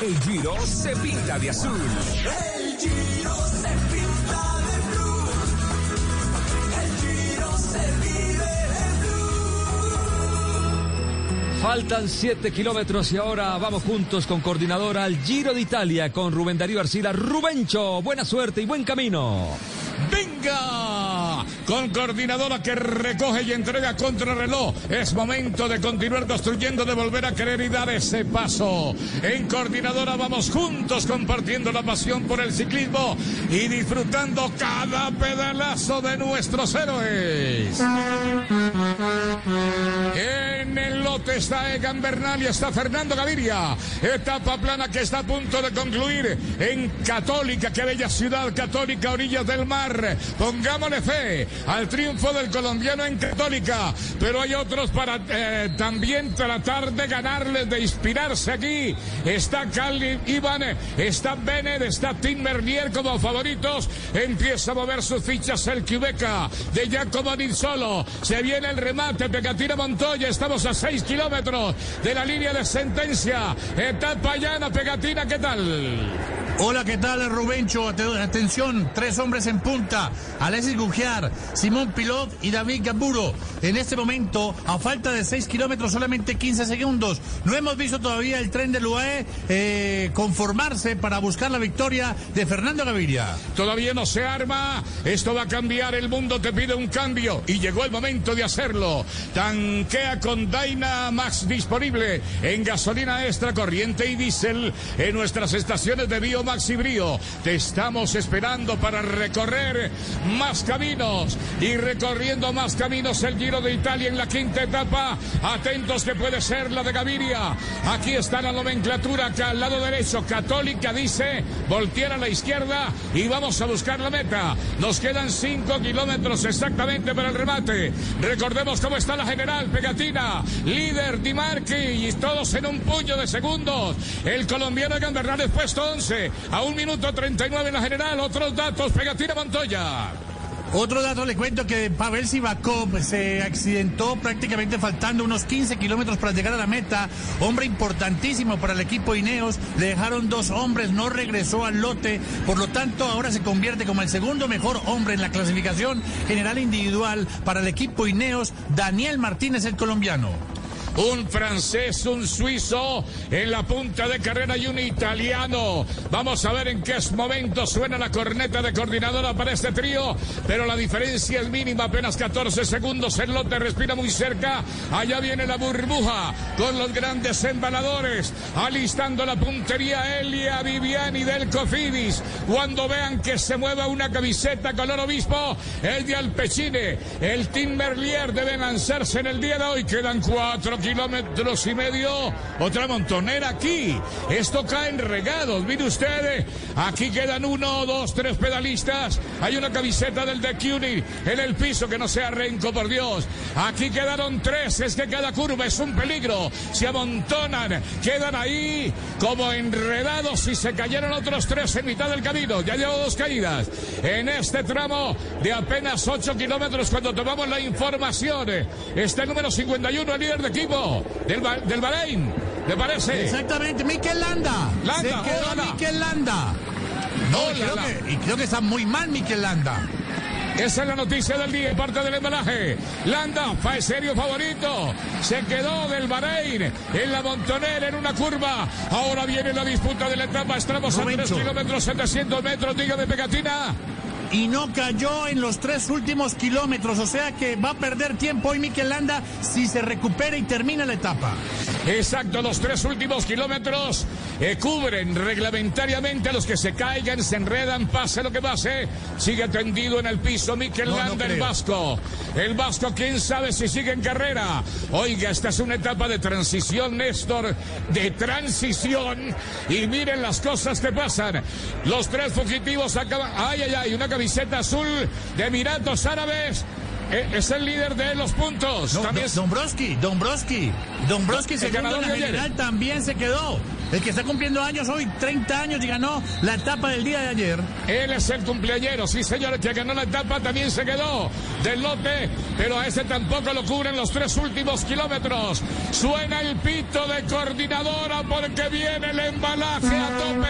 El Giro se pinta de azul. El Giro se pinta de blue. El Giro se vive de blue. Faltan 7 kilómetros y ahora vamos juntos con coordinadora al Giro de Italia con Rubén Darío Arcila. Rubencho, buena suerte y buen camino. ¡Venga! Con coordinadora que recoge y entrega contra reloj. Es momento de continuar construyendo, de volver a querer y dar ese paso. En coordinadora vamos juntos compartiendo la pasión por el ciclismo y disfrutando cada pedalazo de nuestros héroes. En el lote está Egan Bernal y está Fernando Gaviria. Etapa plana que está a punto de concluir en Católica, que bella ciudad católica, orillas del mar. Pongámosle fe al triunfo del colombiano en Católica, pero hay otros para eh, también tratar de ganarles, de inspirarse aquí. Está Cali Iván, está Bennett, está Tim Merlier como favoritos. Empieza a mover sus fichas el Quebeca de Giacomo solo. Se viene el remate, Pegatina Montoya. Estamos a 6 kilómetros de la línea de sentencia. Etapa llana, Pegatina, ¿qué tal? Hola, ¿qué tal, Rubencho? Atención, tres hombres en punta. Alexis Gugiar, Simón Pilot y David Gamburo. En este momento, a falta de 6 kilómetros, solamente 15 segundos. No hemos visto todavía el tren del UAE eh, conformarse para buscar la victoria de Fernando Gaviria. Todavía no se arma. Esto va a cambiar. El mundo te pide un cambio. Y llegó el momento de hacerlo. Tanquea con Dyna Max disponible en gasolina extra corriente y diésel en nuestras estaciones de Bio Max y Brío. Te estamos esperando para recorrer más caminos y recorriendo más caminos el Giro de Italia en la quinta etapa. Atentos que puede ser la de Gaviria. Aquí está la nomenclatura que al lado derecho Católica dice voltear a la izquierda y vamos a buscar la meta. Nos quedan cinco kilómetros exactamente para el remate. Recordemos cómo está la general Pegatina, líder Di Marchi y todos en un puño de segundos. El colombiano Gambernales puesto 11 a un minuto 39 en la general. Otros datos, Pegatina Montoya. Otro dato le cuento que Pavel Sivakov se accidentó prácticamente faltando unos 15 kilómetros para llegar a la meta. Hombre importantísimo para el equipo Ineos. Le dejaron dos hombres, no regresó al lote. Por lo tanto, ahora se convierte como el segundo mejor hombre en la clasificación general individual para el equipo Ineos. Daniel Martínez, el colombiano un francés, un suizo en la punta de carrera y un italiano. Vamos a ver en qué momento suena la corneta de coordinadora para este trío, pero la diferencia es mínima, apenas 14 segundos. El lote respira muy cerca. Allá viene la burbuja con los grandes embaladores, alistando la puntería Elia Viviani del Cofidis. Cuando vean que se mueva una camiseta color obispo, el de Alpecine, el Tim Merlier deben lanzarse en el día de hoy. Quedan cuatro kilómetros y medio. Otra montonera aquí. Esto cae en regados. Mire usted, aquí quedan uno, dos, tres pedalistas. Hay una camiseta del de CUNY en el piso que no sea renco, por Dios. Aquí quedaron tres. Es que cada curva es un peligro. Se amontonan, quedan ahí como enredados y se cayeron otros tres en mitad del camino. Ya llevo dos caídas en este tramo de apenas 8 kilómetros cuando tomamos la información. Está el número 51, el líder de equipo del, del Bahrein, ¿le parece? Exactamente, Mikel Landa. Landa, Se quedó. Mikel Landa. No, y creo, que, y creo que está muy mal Mikel Landa. Esa es la noticia del día, parte del embalaje. Landa, fa serio favorito. Se quedó del Bahrein en la montonera en una curva. Ahora viene la disputa de la etapa. Estamos a 3 kilómetros, 700 metros. Dígame, Pegatina y no cayó en los tres últimos kilómetros. O sea que va a perder tiempo hoy Mikel Landa si se recupera y termina la etapa. Exacto, los tres últimos kilómetros eh, cubren reglamentariamente a los que se caigan, se enredan, pase lo que pase. Sigue tendido en el piso Mikel No, no Landa, el. Vasco. El Vasco, quién sabe si sigue en carrera. Oiga, esta es una etapa de transición, Néstor, de transición. Y miren las cosas que pasan. Los tres fugitivos acaban. Ay, ay, ay, una camiseta azul de Emiratos Árabes. Eh, Es el líder de los puntos. No, También Don- Dombrowski, Dombrowski, Dombrowski, en ganador la de ayer. general, también se quedó. El que está cumpliendo años hoy, 30 años, y ganó la etapa del día de ayer. Él es el cumpleañero, sí señores, que ganó la etapa, también se quedó del lote, pero a ese tampoco lo cubren los tres últimos kilómetros. Suena el pito de coordinadora porque viene el embalaje a tope.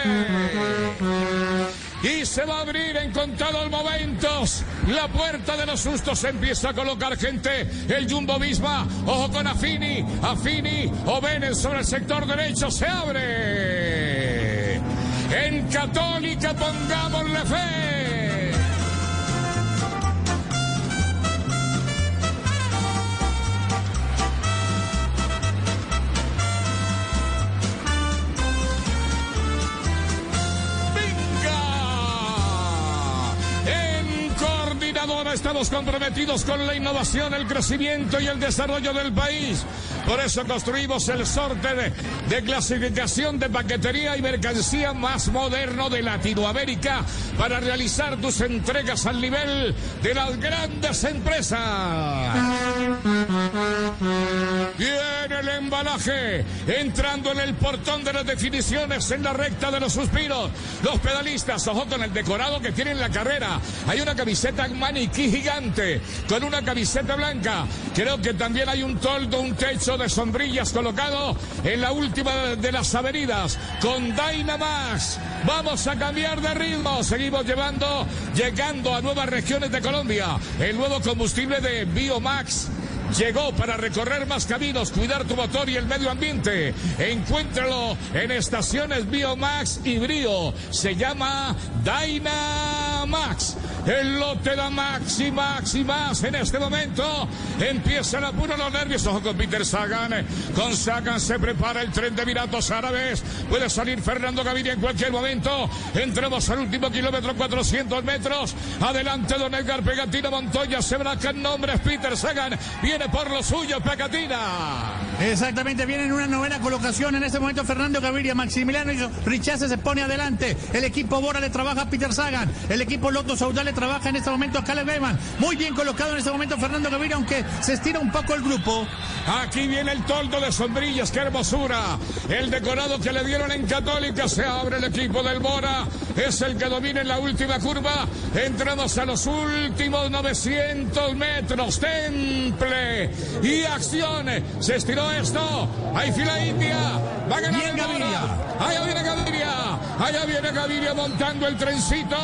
Y se va a abrir en contados momentos. La puerta de los sustos empieza a colocar gente. El Jumbo Visma. Ojo con Afini. Afini. O Benes sobre el sector derecho. Se abre. En Católica pongámosle fe. Coordinadora estamos comprometidos con la innovación, el crecimiento y el desarrollo del país. Por eso construimos el sorte de, de clasificación de paquetería y mercancía más moderno de Latinoamérica para realizar tus entregas al nivel de las grandes empresas. Viene el embalaje, entrando en el portón de las definiciones en la recta de los suspiros. Los pedalistas, ojo con el decorado que tienen la carrera. Hay una camiseta maniquí gigante con una camiseta blanca. Creo que también hay un toldo, un techo de sombrillas colocado en la última de las avenidas con Dynamax. Vamos a cambiar de ritmo. Seguimos llevando, llegando a nuevas regiones de Colombia. El nuevo combustible de Biomax. Llegó para recorrer más caminos, cuidar tu motor y el medio ambiente. Encuéntralo en estaciones Biomax y Brío. Se llama Dynamax. El lote da y más en este momento. Empiezan a apurar los nervios. Ojo con Peter Sagan. Con Sagan se prepara el tren de Emiratos Árabes. Puede salir Fernando Gaviria en cualquier momento. Entramos al último kilómetro, 400 metros. Adelante Don Edgar Pegatina Montoya. Se bracan nombres. Peter Sagan viene por lo suyo. Pegatina. Exactamente, viene en una novena colocación en este momento Fernando Gaviria, Maximiliano Richace se pone adelante, el equipo Bora le trabaja a Peter Sagan, el equipo Loto Saudal le trabaja en este momento a Caleb Lehmann, muy bien colocado en este momento Fernando Gaviria, aunque se estira un poco el grupo. Aquí viene el toldo de sombrillas, qué hermosura. El decorado que le dieron en Católica se abre el equipo del Bora. Es el que domina en la última curva. Entramos a los últimos 900 metros. Temple y acción. Se estiró esto. Hay fila india. Va a ganar Bien. Gaviria. Allá viene Gaviria. Allá viene Gaviria montando el trencito.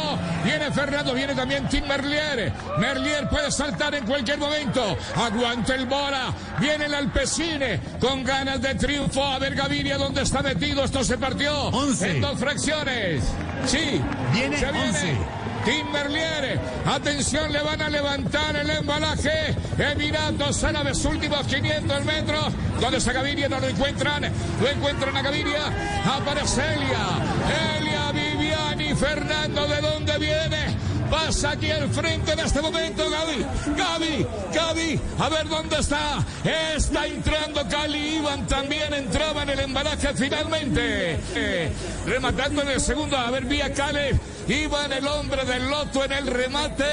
Viene Fernando, viene también Tim Merlier. Merlier puede saltar en cualquier momento. Aguanta el Bora. Viene el Alpecine con ganas de triunfo. A ver Gaviria dónde está metido. Esto se partió Once. en dos fracciones. Sí. Viene se once. Tim Merlier, atención, le van a levantar el embalaje. Emiratos Árabes, últimos 500 metros. Donde está Gaviria, no lo encuentran. Lo encuentran a Gaviria. Aparece Elia. Elia Viviani Fernando, ¿de dónde viene? Pasa aquí al frente en este momento, Gaby. Gaby, Gaby, a ver dónde está. Está entrando Cali Iván, también entraba en el embalaje finalmente. Eh, rematando en el segundo, a ver, vía Iván, el hombre del loto en el remate.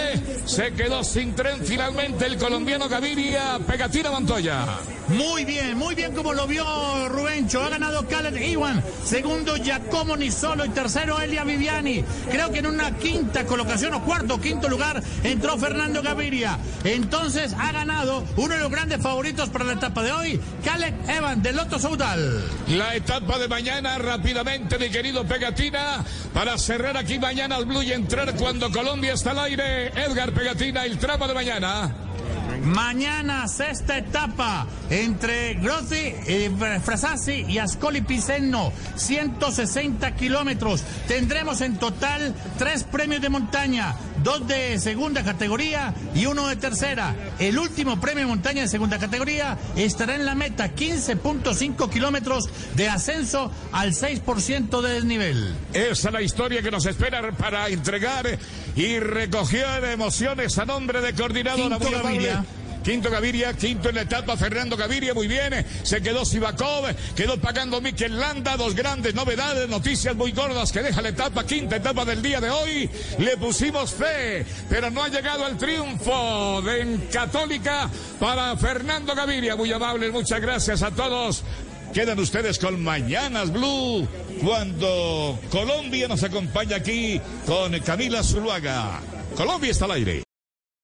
Se quedó sin tren finalmente el colombiano Gaviria. Pegatina Montoya. Muy bien, muy bien como lo vio Rubencho. Ha ganado Caleb Iwan. Segundo, Giacomo Nisolo. Y tercero, Elia Viviani. Creo que en una quinta colocación o cuarto o quinto lugar entró Fernando Gaviria. Entonces ha ganado uno de los grandes favoritos para la etapa de hoy, Caleb Evan de Loto Saudal. La etapa de mañana rápidamente, mi querido Pegatina, para cerrar aquí mañana al Blue y entrar cuando Colombia está al aire. Edgar Pegatina, el tramo de mañana. Mañana, sexta etapa entre Grossi, eh, Frasasi y Ascoli Piceno, 160 kilómetros. Tendremos en total tres premios de montaña, dos de segunda categoría y uno de tercera. El último premio montaña de segunda categoría estará en la meta, 15.5 kilómetros de ascenso al 6% de desnivel. Esa es la historia que nos espera para entregar y recoger emociones a nombre de coordinadora. Quinto. Quinto Gaviria, quinto en la etapa Fernando Gaviria, muy bien. Se quedó Sivakov, quedó pagando Mikel Landa. Dos grandes novedades, noticias muy gordas que deja la etapa, quinta etapa del día de hoy. Le pusimos fe, pero no ha llegado el triunfo de Católica para Fernando Gaviria. Muy amables, muchas gracias a todos. Quedan ustedes con Mañanas Blue cuando Colombia nos acompaña aquí con Camila Zuluaga. Colombia está al aire.